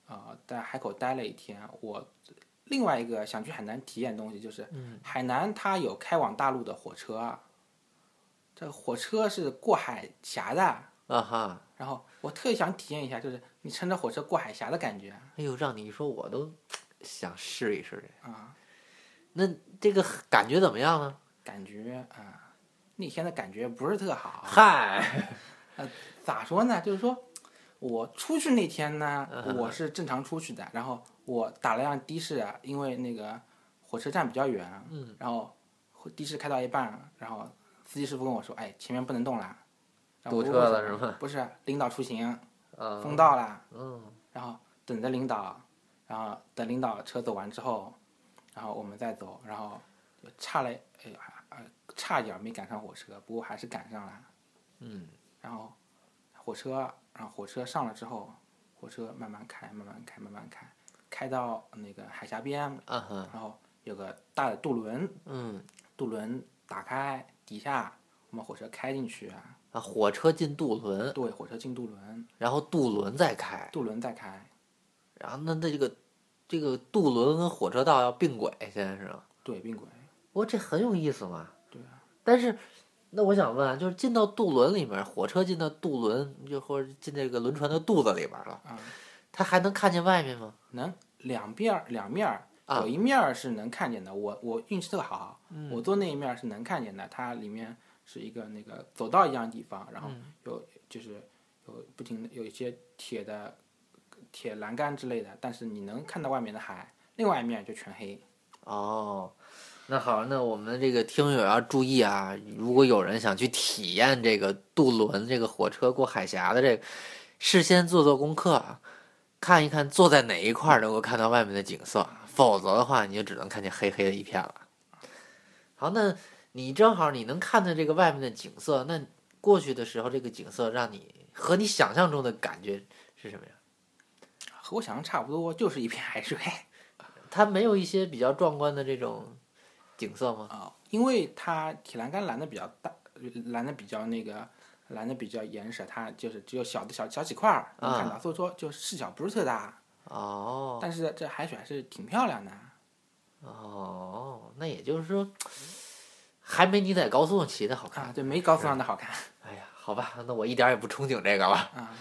呃，在海口待了一天。我另外一个想去海南体验的东西就是，嗯海南它有开往大陆的火车，这个火车是过海峡的。啊哈，然后我特别想体验一下，就是你乘着火车过海峡的感觉哎呦，让你一说我都想试一试这，啊，那这个感觉怎么样呢？感觉啊，那天的感觉不是特好。嗨，咋说呢？就是说我出去那天呢嗯，我是正常出去的，然后我打了辆的士，啊因为那个火车站比较远，嗯，然后的士开到一半，然后司机师傅跟我说：“哎，前面不能动了。”然后堵我车了是吗？不是，领导出行，嗯，封道了，嗯，然后等着领导，然后等领导车走完之后，然后我们再走，然后就差了，哎呀，呃，差一点没赶上火车，不过还是赶上了。嗯，然后火车，然后火车上了之后，火车慢慢开，慢慢开，慢慢开，开到那个海峡边，嗯哼，然后有个大的渡轮，嗯，渡轮打开，底下我们火车开进去啊，啊，火车进渡轮，对，火车进渡轮，然后渡轮再开，渡轮再开，然后那那这个这个渡轮跟火车道要并轨，现在是吗？对，并轨，不过这很有意思嘛。对啊。但是，那我想问啊，就是进到渡轮里面，火车进到渡轮，就或者进这个轮船的肚子里边了，啊，它还能看见外面吗？能两边儿两面有一面儿是能看见的，我我运气特好，嗯我坐那一面儿是能看见的，它里面是一个那个走道一样的地方，然后嗯有就是有不停的有一些铁的铁栏杆之类的，但是你能看到外面的海，另外一面就全黑。哦，那好，那我们这个听友要注意啊，如果有人想去体验这个渡轮这个火车过海峡的这个，事先做做功课啊，看一看坐在哪一块儿能够看到外面的景色，否则的话你就只能看见黑黑的一片了。好，那你正好你能看到这个外面的景色，那过去的时候这个景色让你和你想象中的感觉是什么呀？和我想象差不多，就是一片海水 它没有一些比较壮观的这种景色吗？啊、因为它铁栏杆拦的比较大，拦的比较那个拦的比较严实，它就是只有小的小小几块儿能看到，所以说就视角不是特大，哦，但是这海水还是挺漂亮的。哦，那也就是说，还没你在高速上骑的好看。啊，对，没高速上的好看哎呀，好吧，那我一点儿也不憧憬这个了。啊。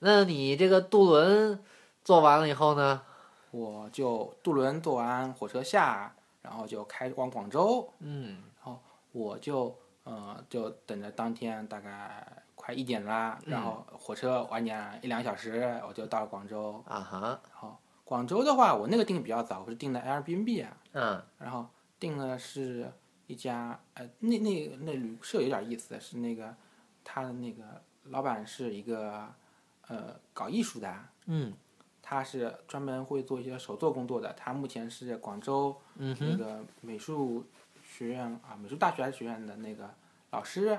那你这个渡轮坐完了以后呢？我就渡轮坐完火车下，然后就开往广州，嗯，然后我就呃就等着当天大概快一点啦，然后火车晚点一两个小时，我就到了广州。啊哈，然后广州的话，我那个订的比较早，我是订的 Airbnb 啊，嗯。然后订的是一家呃那那那旅社有点意思，是那个他的那个老板是一个呃搞艺术的，嗯他是专门会做一些手作工作的。他目前是广州那个美术学院啊，美术大学还是学院的那个老师。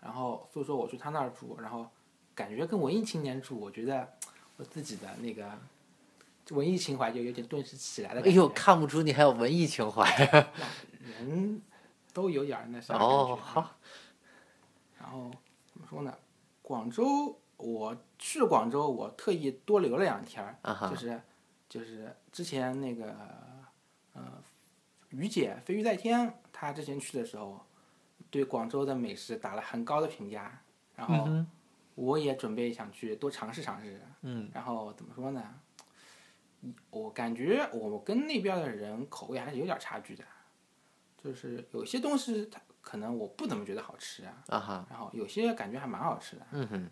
然后所以说我去他那儿住，然后感觉跟文艺青年住，我觉得我自己的那个文艺情怀就有点顿时起来了。哎呦，看不出你还有文艺情怀。人都有点那啥感哦，好，然后怎么说呢？广州，我去了广州，我特意多留了两天儿，啊哈就，是就是之前那个呃，于姐飞鱼在天，她之前去的时候，对广州的美食打了很高的评价，然后我也准备想去多尝试尝试。嗯然后怎么说呢？我感觉我跟那边的人口味还是有点差距的，就是有些东西它可能我不怎么觉得好吃啊，啊哈，然后有些感觉还蛮好吃的。嗯哼。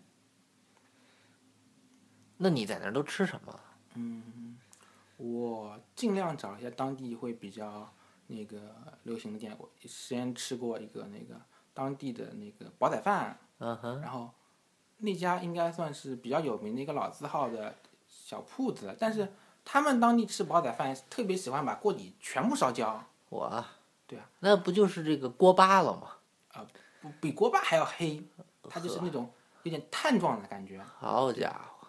那你在那儿都吃什么？嗯我尽量找一些当地会比较那个流行的店。我先吃过一个那个当地的那个煲仔饭，嗯哼，然后那家应该算是比较有名的一个老字号的小铺子，但是他们当地吃煲仔饭特别喜欢把锅底全部烧焦，我，对啊，那不就是这个锅巴了吗？不比锅巴还要黑，它就是那种有点碳状的感觉。好家伙，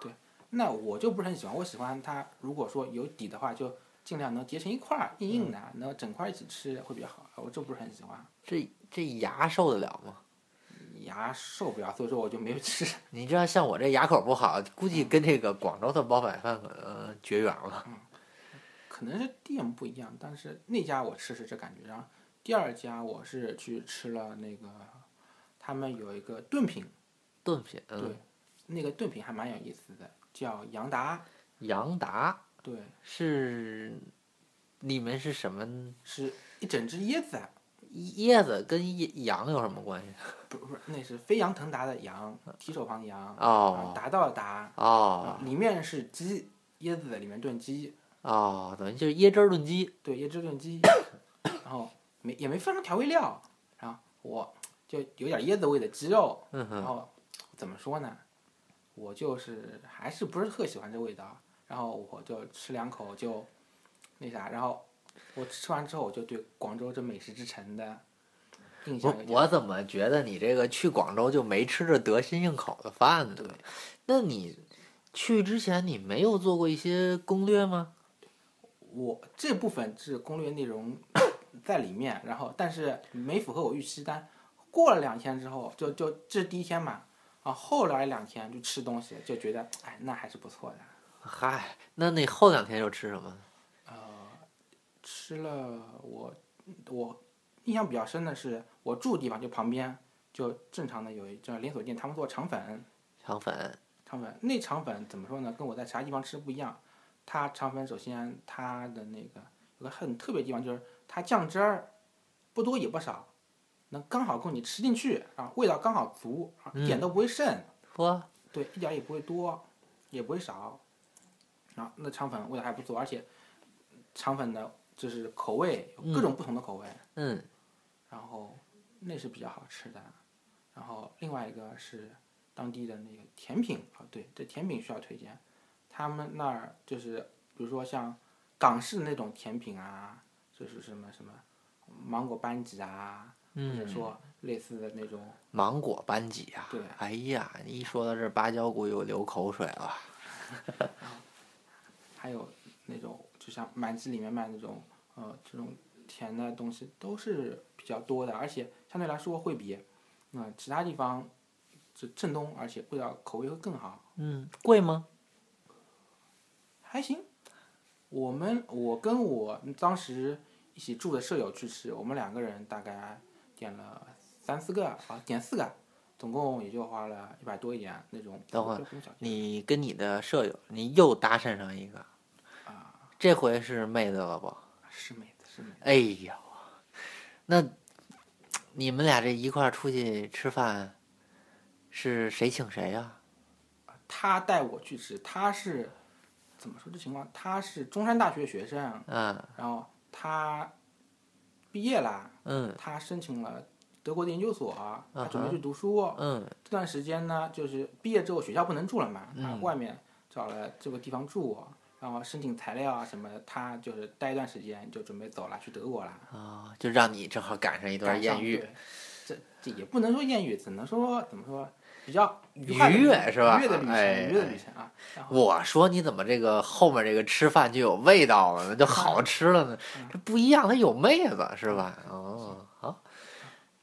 那我就不是很喜欢，我喜欢它如果说有底的话，就尽量能结成一块儿，硬硬的，能整块儿一起吃会比较好。我就不是很喜欢，这这牙受得了吗？牙受不了，所以说我就没有吃。你知道，像我这牙口不好，估计跟这个广州的煲仔饭可能绝缘了。可能是店不一样，但是那家我吃是这感觉。然后第二家我是去吃了那个，他们有一个炖品，炖品，嗯对，那个炖品还蛮有意思的，叫杨达，杨达对，是里面是什么？是一整只椰子，椰子跟椰羊有什么关系？不不是，那是飞扬腾达的扬，提手旁的扬，哦啊达到的达，哦啊里面是鸡，椰子里面炖鸡，哦，等于就是椰汁儿炖鸡。对，椰汁炖鸡，然后没也没放上调味料，然后我就有点椰子味的鸡肉，嗯哼，然后怎么说呢？我就是还是不是特喜欢这味道，然后我就吃两口就那啥，然后我吃完之后我就对广州这美食之城的印象我我怎么觉得你这个去广州就没吃着得心应口的饭呢？对，那你去之前你没有做过一些攻略吗？我这部分是攻略内容在里面，然后但是没符合我预期，但过了两天之后，就就这是第一天嘛，啊，后来两天就吃东西就觉得，哎，那还是不错的。嗨，那你后两天又吃什么？呃吃了我我印象比较深的是，我住的地方就旁边就正常的有一家连锁店，他们做肠粉，肠粉，肠粉那肠粉怎么说呢？跟我在其他地方吃不一样。它肠粉首先它的那个有个很特别的地方，就是它酱汁儿不多也不少，能刚好够你吃进去啊，味道刚好足啊，一点都不会剩。嚯，对，一点也不会多，也不会少。啊那肠粉味道还不错，而且肠粉的就是口味有各种不同的口味，嗯，然后那是比较好吃的。然后另外一个是当地的那个甜品啊，对，这甜品需要推荐。他们那儿就是比如说像港式的那种甜品啊，就是什么什么芒果班戟啊，或者说类似的那种，芒果班戟啊！对哎呀，一说到这儿，芭蕉鼓又流口水了。还有那种就像满记里面卖那种呃这种甜的东西都是比较多的，而且相对来说会比呃其他地方这正宗，而且味道口味会更好，嗯，贵吗？还行。我们我跟我当时一起住的舍友去吃，我们两个人大概点了三四个啊，点四个，总共也就花了一百多一点那种。等会儿你跟你的舍友，你又搭讪上一个，啊，这回是妹子了不？是妹子是妹子，哎呀，那你们俩这一块儿出去吃饭，是谁请谁呀、他带我去吃，他是怎么说这情况？他是中山大学学生，嗯然后他毕业啦，嗯他申请了德国的研究所，他准备去读书。嗯这段时间呢，就是毕业之后学校不能住了嘛，他嗯外面找了这个地方住，然后申请材料啊什么的，他就是待一段时间就准备走了，去德国了。啊、就让你正好赶上一段艳遇，这这也不能说艳遇，只能说怎么说比较愉悦是吧愉悦的旅行，哎愉悦的旅行啊。我说你怎么这个后面这个吃饭就有味道了呢，就好吃了呢？嗯这不一样，它有妹子是吧？哦，好，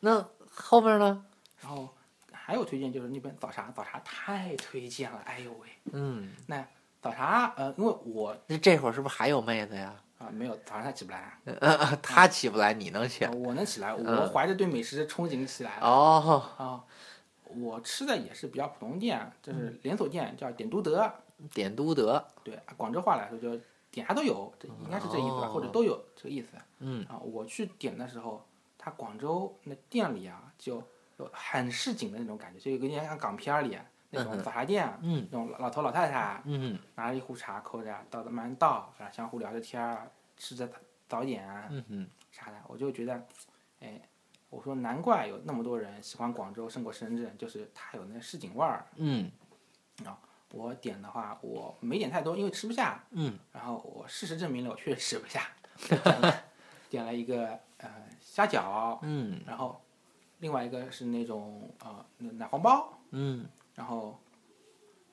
那后面呢？然后还有推荐就是那边早茶，早茶太推荐了，哎呦喂！嗯，那早茶，呃，因为我那这会儿是不是还有妹子呀？啊、没有早上他起不来，呃，他起不来，你能起啊？我能起来，我嗯怀着对美食的憧憬起来了。哦，啊，我吃的也是比较普通店，就嗯。是连锁店，叫点都德。点都德，对，广州话来说就点啥都有，这应该是这意思吧，哦或者都有这个意思。嗯。啊，我去点的时候，他广州那店里啊，就有很市井的那种感觉，就有点像港片儿里那种早茶店，嗯。那种老老头老太太嗯拿着一壶茶，扣着倒的慢慢倒，然后相互聊着天儿，吃着早点啊嗯哼，啥的，我就觉得，哎，我说难怪有那么多人喜欢广州胜过深圳，就是它有那市井味儿。嗯我点的话，我没点太多，因为吃不下。嗯。然后我事实证明了，我确实吃不下，点了点了一个呃虾饺，嗯然后另外一个是那种呃奶黄包，嗯，然后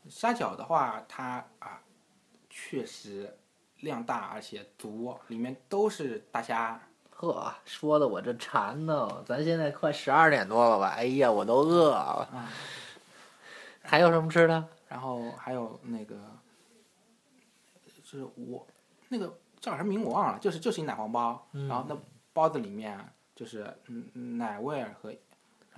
虾饺的话，它啊确实量大而且足，里面都是大虾。呵，说的我这馋呢。咱现在快十二点多了吧？哎呀，我都饿了。啊还有什么吃的？然后还有那个，就是我那个叫什么名我忘了，就是就是一奶黄包，然后那包子里面就是嗯奶味儿和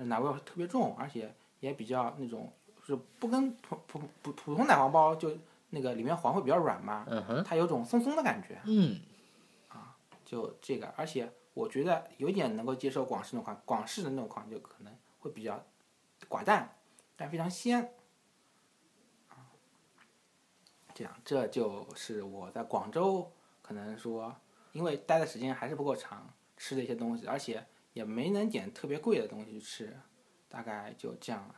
奶味特别重，而且也比较那种，就是不跟普普普普通奶黄包就那个里面黄会比较软嘛，嗯哼，它有种松松的感觉，嗯就这个，而且我觉得有点能够接受广式那种款，广式的那种款就可能会比较寡淡，但非常鲜。啊，这样，这就是我在广州可能说，因为待的时间还是不够长，吃的一些东西，而且也没能点特别贵的东西去吃，大概就这样了。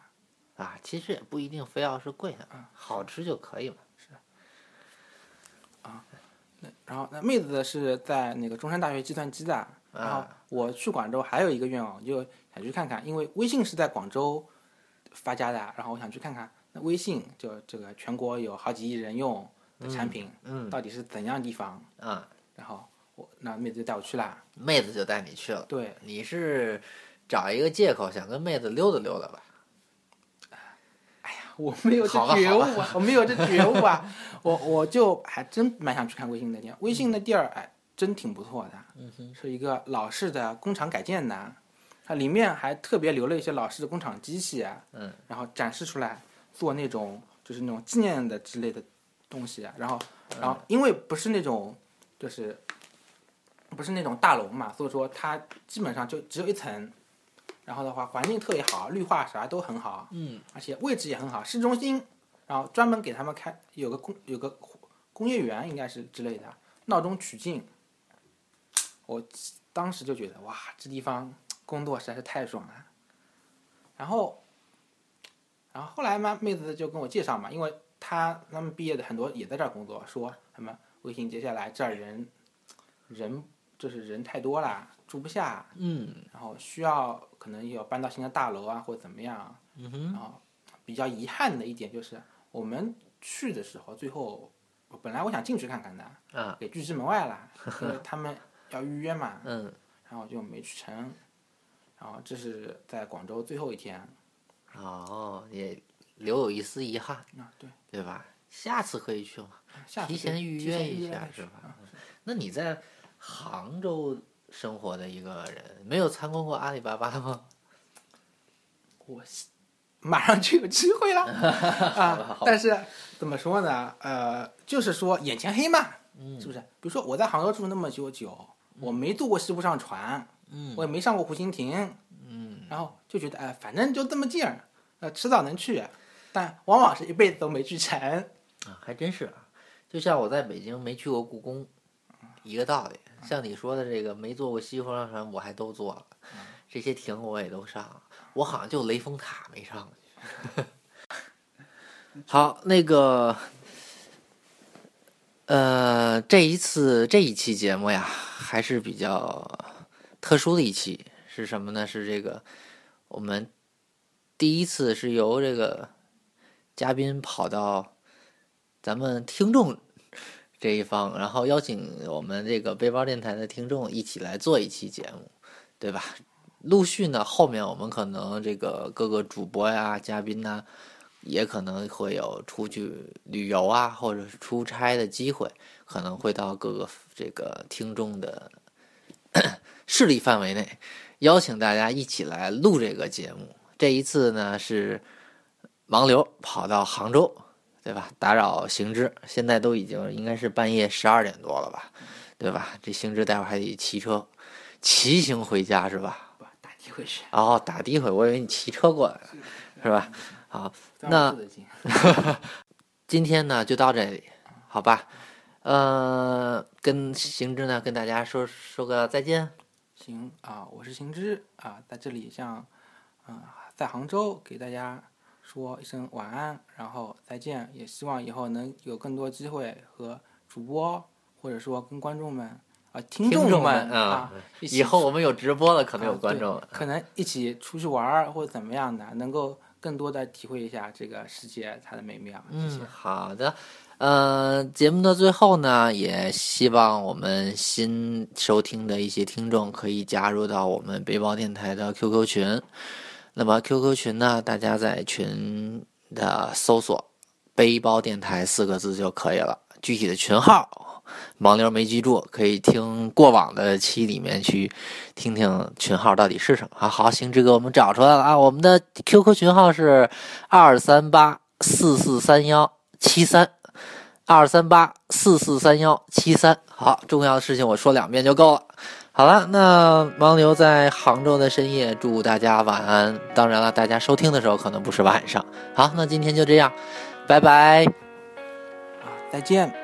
啊，其实也不一定非要是贵的，好吃就可以嘛。然后那妹子是在那个中山大学计算机的，然后我去广州还有一个愿望，就想去看看，因为微信是在广州发家的，然后我想去看看那微信就这个全国有好几亿人用的产品，嗯到底是怎样地方，啊，然后我那妹子就带我去啦，妹子就带你去了。对，你是找一个借口想跟妹子溜达溜达吧？我没有这觉悟啊，我没有这觉悟啊，我我就还真蛮想去看微信的店，微信的地儿哎真挺不错的，嗯是一个老式的工厂改建的，它里面还特别留了一些老式的工厂机器，啊嗯，然后展示出来做那种就是那种纪念的之类的东西，啊。然后然后因为不是那种就是不是那种大楼嘛，所以说它基本上就只有一层。然后的话，环境特别好，绿化啥都很好，嗯，而且位置也很好，市中心，然后专门给他们开有个工有个工业园应该是之类的，闹中取静。我当时就觉得哇，这地方工作实在是太爽了。然后，然后后来嘛，妹子就跟我介绍嘛，因为她他们毕业的很多也在这儿工作，说什么微信接下来这儿人人就是人太多了，住不下，嗯然后需要可能要搬到新的大楼啊，或者怎么样。嗯哼，然后比较遗憾的一点就是，我们去的时候，最后本来我想进去看看的，啊，给拒之门外了，因为他们要预约嘛，嗯，然后就没去成。然后这是在广州最后一天哦，也留有一丝遗憾，啊，对，对吧？下次可以去嘛，提下次提前预约一下是吧啊那你在杭州生活的一个人，没有参观过阿里巴巴吗？我马上就有机会了 啊但是怎么说呢？呃，就是说眼前黑嘛，嗯是不是？比如说我在杭州住那么久久，我没坐过西湖上船，嗯我也没上过湖心亭，嗯，然后就觉得哎，反正就这么近儿，呃，迟早能去，但往往是一辈子都没去成。啊，还真是啊，就像我在北京没去过故宫，一个道理。像你说的这个没坐过西湖上船，我还都坐了，这些亭我也都上了，我好像就雷峰塔没上去。好，那个，呃，这一次这一期节目呀，还是比较特殊的一期，是什么呢？是这个我们第一次是由这个嘉宾跑到咱们听众这一方，然后邀请我们这个背包电台的听众一起来做一期节目，对吧？陆续呢，后面我们可能这个各个主播呀、嘉宾呐、也可能会有出去旅游啊，或者是出差的机会，可能会到各个这个听众的 势力范围内，邀请大家一起来录这个节目。这一次呢是盲流跑到杭州，对吧？打扰行之，现在都已经应该是半夜十二点多了吧，对吧？这行知待会儿还得骑车骑行回家是吧？不，打的回去，哦，打的回，我以为你骑车过来了，是吧？好，那。今天呢就到这里，好吧？呃，跟行知呢跟大家说说个再见。行啊，我是行知啊，在这里向啊、在杭州给大家说一声晚安，然后再见。也希望以后能有更多机会和主播或者说跟观众们啊、听听众们们啊，以后我们有直播了，可能有观众了。可能一起出去玩儿或者怎么样的，能够更多的体会一下这个世界它的美妙。谢谢嗯，好的。呃，节目的最后呢，也希望我们新收听的一些听众可以加入到我们背包电台的 QQ 群。那么 QQ 群呢，大家在群的搜索“背包电台”四个字就可以了。具体的群号，盲流没记住，可以听过往的期里面去听听群号到底是什么。啊，好，行，这个我们找出来了啊，我们的 QQ 群号是二三八四四三幺七三。二三八四四三幺七三，好，重要的事情我说两遍就够了。好了，那盲流在杭州的深夜，祝大家晚安。当然了，大家收听的时候可能不是晚上。好，那今天就这样，拜拜。再见。